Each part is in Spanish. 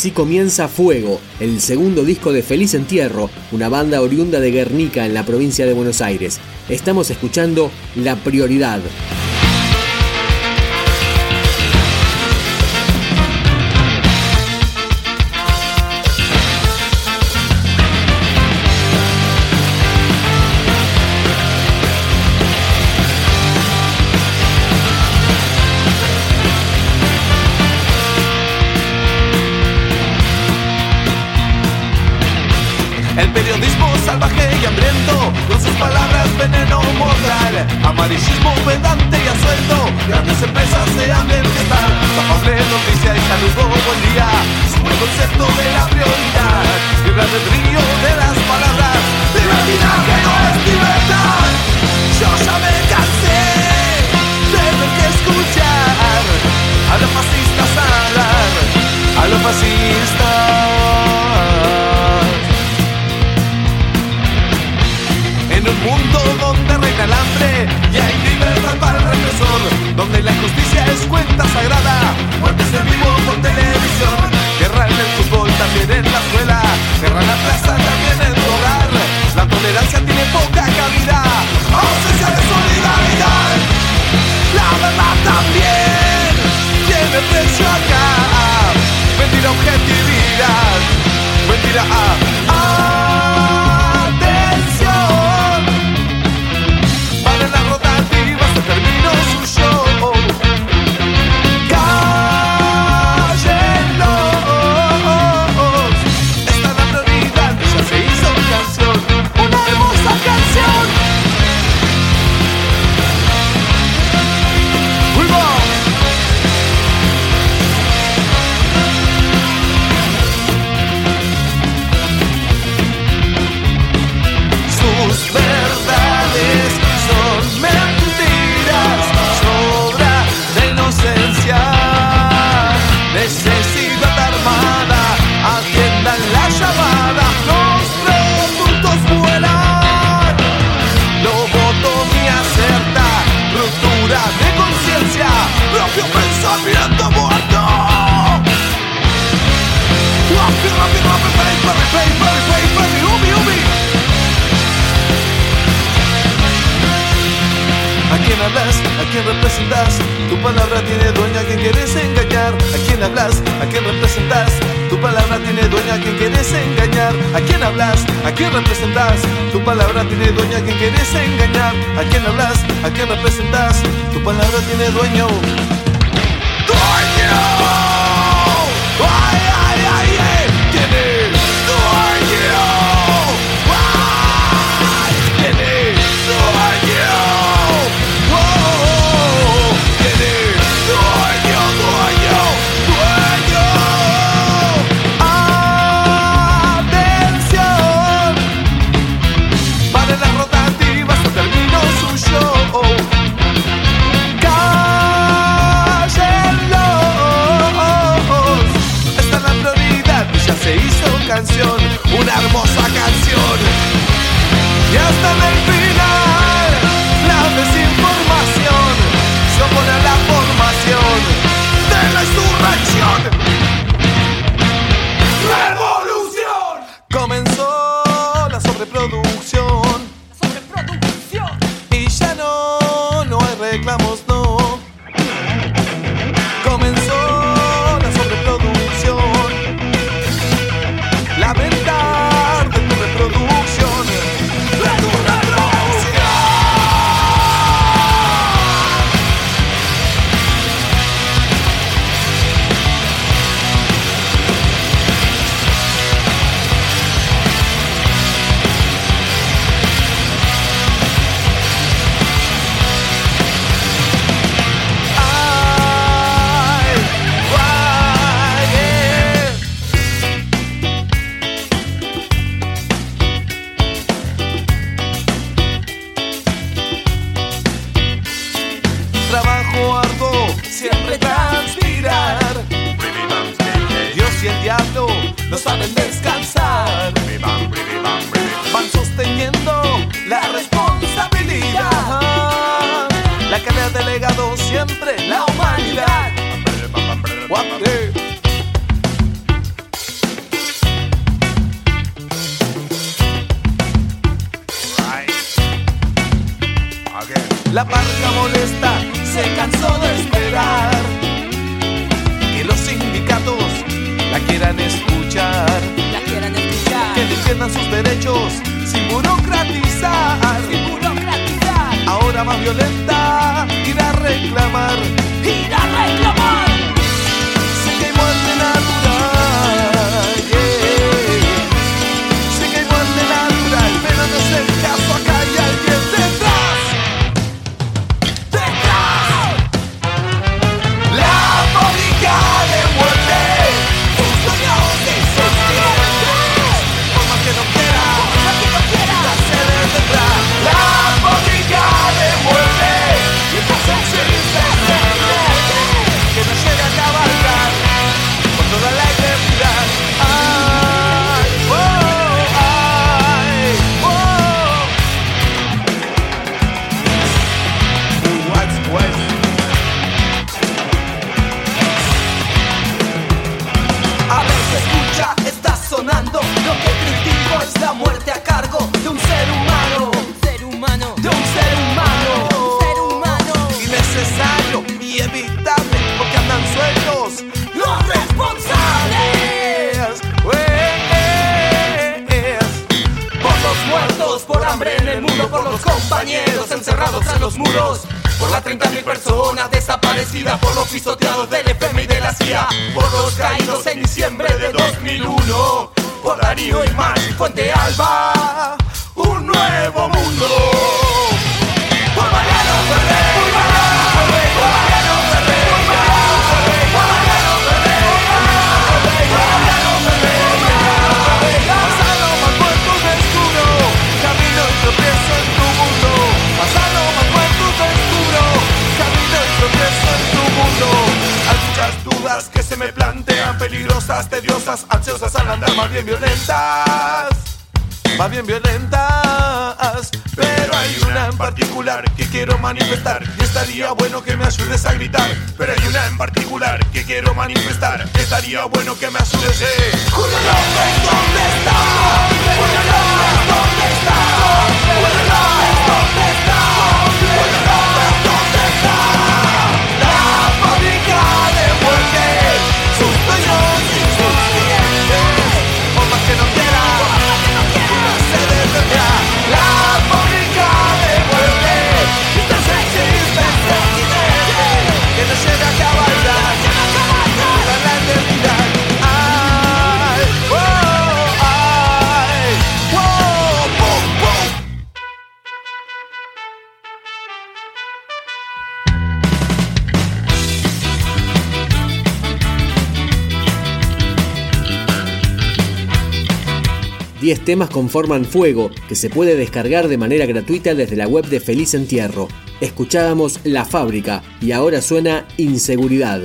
Así comienza Fuego, el segundo disco de Feliz Entierro, una banda oriunda de Guernica en la provincia de Buenos Aires. Estamos escuchando La Prioridad. Amarillismo pedante y a sueldo Grandes empresas se han de fiestar Afable noticia y saludo, buen día. Sube el concepto de la prioridad. Vibra el río de las palabras. De la vida que no es libertad. Yo ya me cansé de ver que escuchar. A los fascistas hablar A los fascistas Mundo donde reina el hambre y hay libertad para el represor, donde la injusticia es cuenta sagrada, muertes en vivo por televisión, guerra en el fútbol, también en la escuela, guerra en la plaza, también en tu hogar, la tolerancia tiene poca cabida, ausencia de solidaridad, la verdad también tiene precio acá, mentira objetividad, mentira a... palabra tiene dueña a quien quieres engañar. ¿A quién hablas? ¿A quién representas? Tu palabra tiene dueña a quien quieres engañar. ¿A quién hablas? ¿A quién representas? Tu palabra tiene dueña a quien quieres engañar. ¿A quién hablas? ¿A quién representas? Tu palabra tiene dueño. ¡Dueño! La parca molesta se cansó de esperar que los sindicatos la quieran escuchar. La quieran escuchar. Que defiendan sus derechos sin burocratizar. Sin burocratizar. Ahora más violenta, a reclamar. Ir a reclamar. 2001, por Darío y Mar Fuente Alba, un nuevo mundo. tediosas, ansiosas al andar, más bien violentas, más bien violentas. Pero hay una en particular que quiero manifestar y estaría bueno que me ayudes a gritar. Pero hay una en particular que quiero manifestar, estaría bueno que me ayudes. Eh. ¿Dónde está? ¿Dónde está? ¿Dónde está? ¿Dónde está? 10 temas conforman Fuego, que se puede descargar de manera gratuita desde la web de Feliz Entierro. Escuchábamos La Fábrica y ahora suena Inseguridad.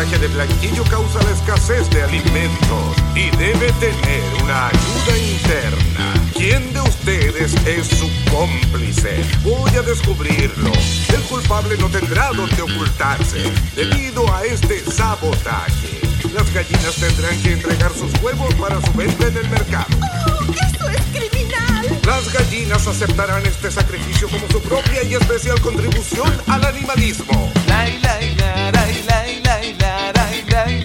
forraje de blanquillo causa la escasez de alimentos y debe tener una ayuda interna. ¿Quién de ustedes es su cómplice? Voy a descubrirlo. El culpable no tendrá donde ocultarse debido a este sabotaje. Las gallinas tendrán que entregar sus huevos para su venta en el mercado. ¡Oh, eso es criminal! Las gallinas aceptarán este sacrificio como su propia y especial contribución al animalismo. Lai, lai, lai,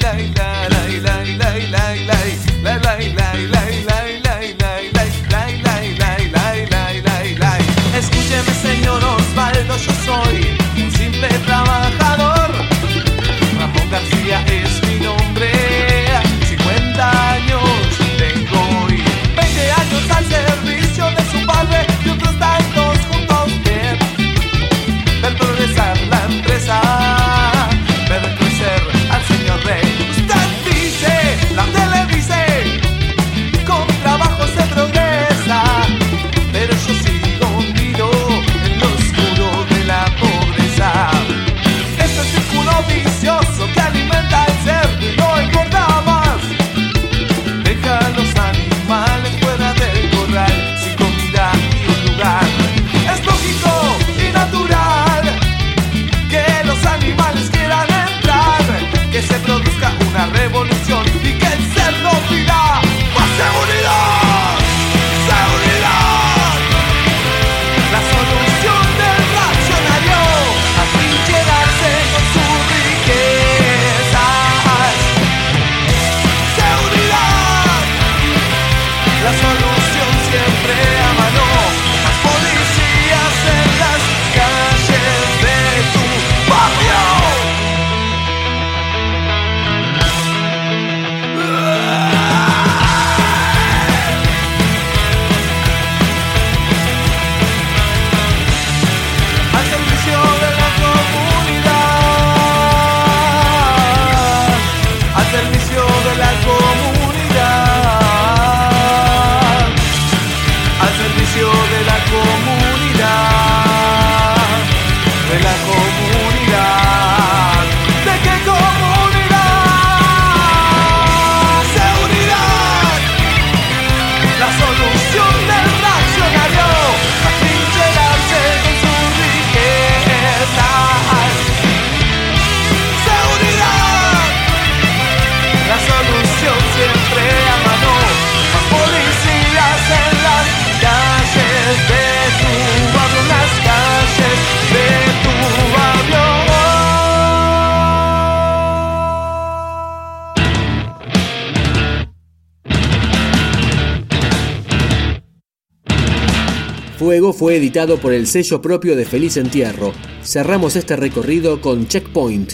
like that. fue editado por el sello propio de Feliz Entierro. Cerramos este recorrido con Checkpoint.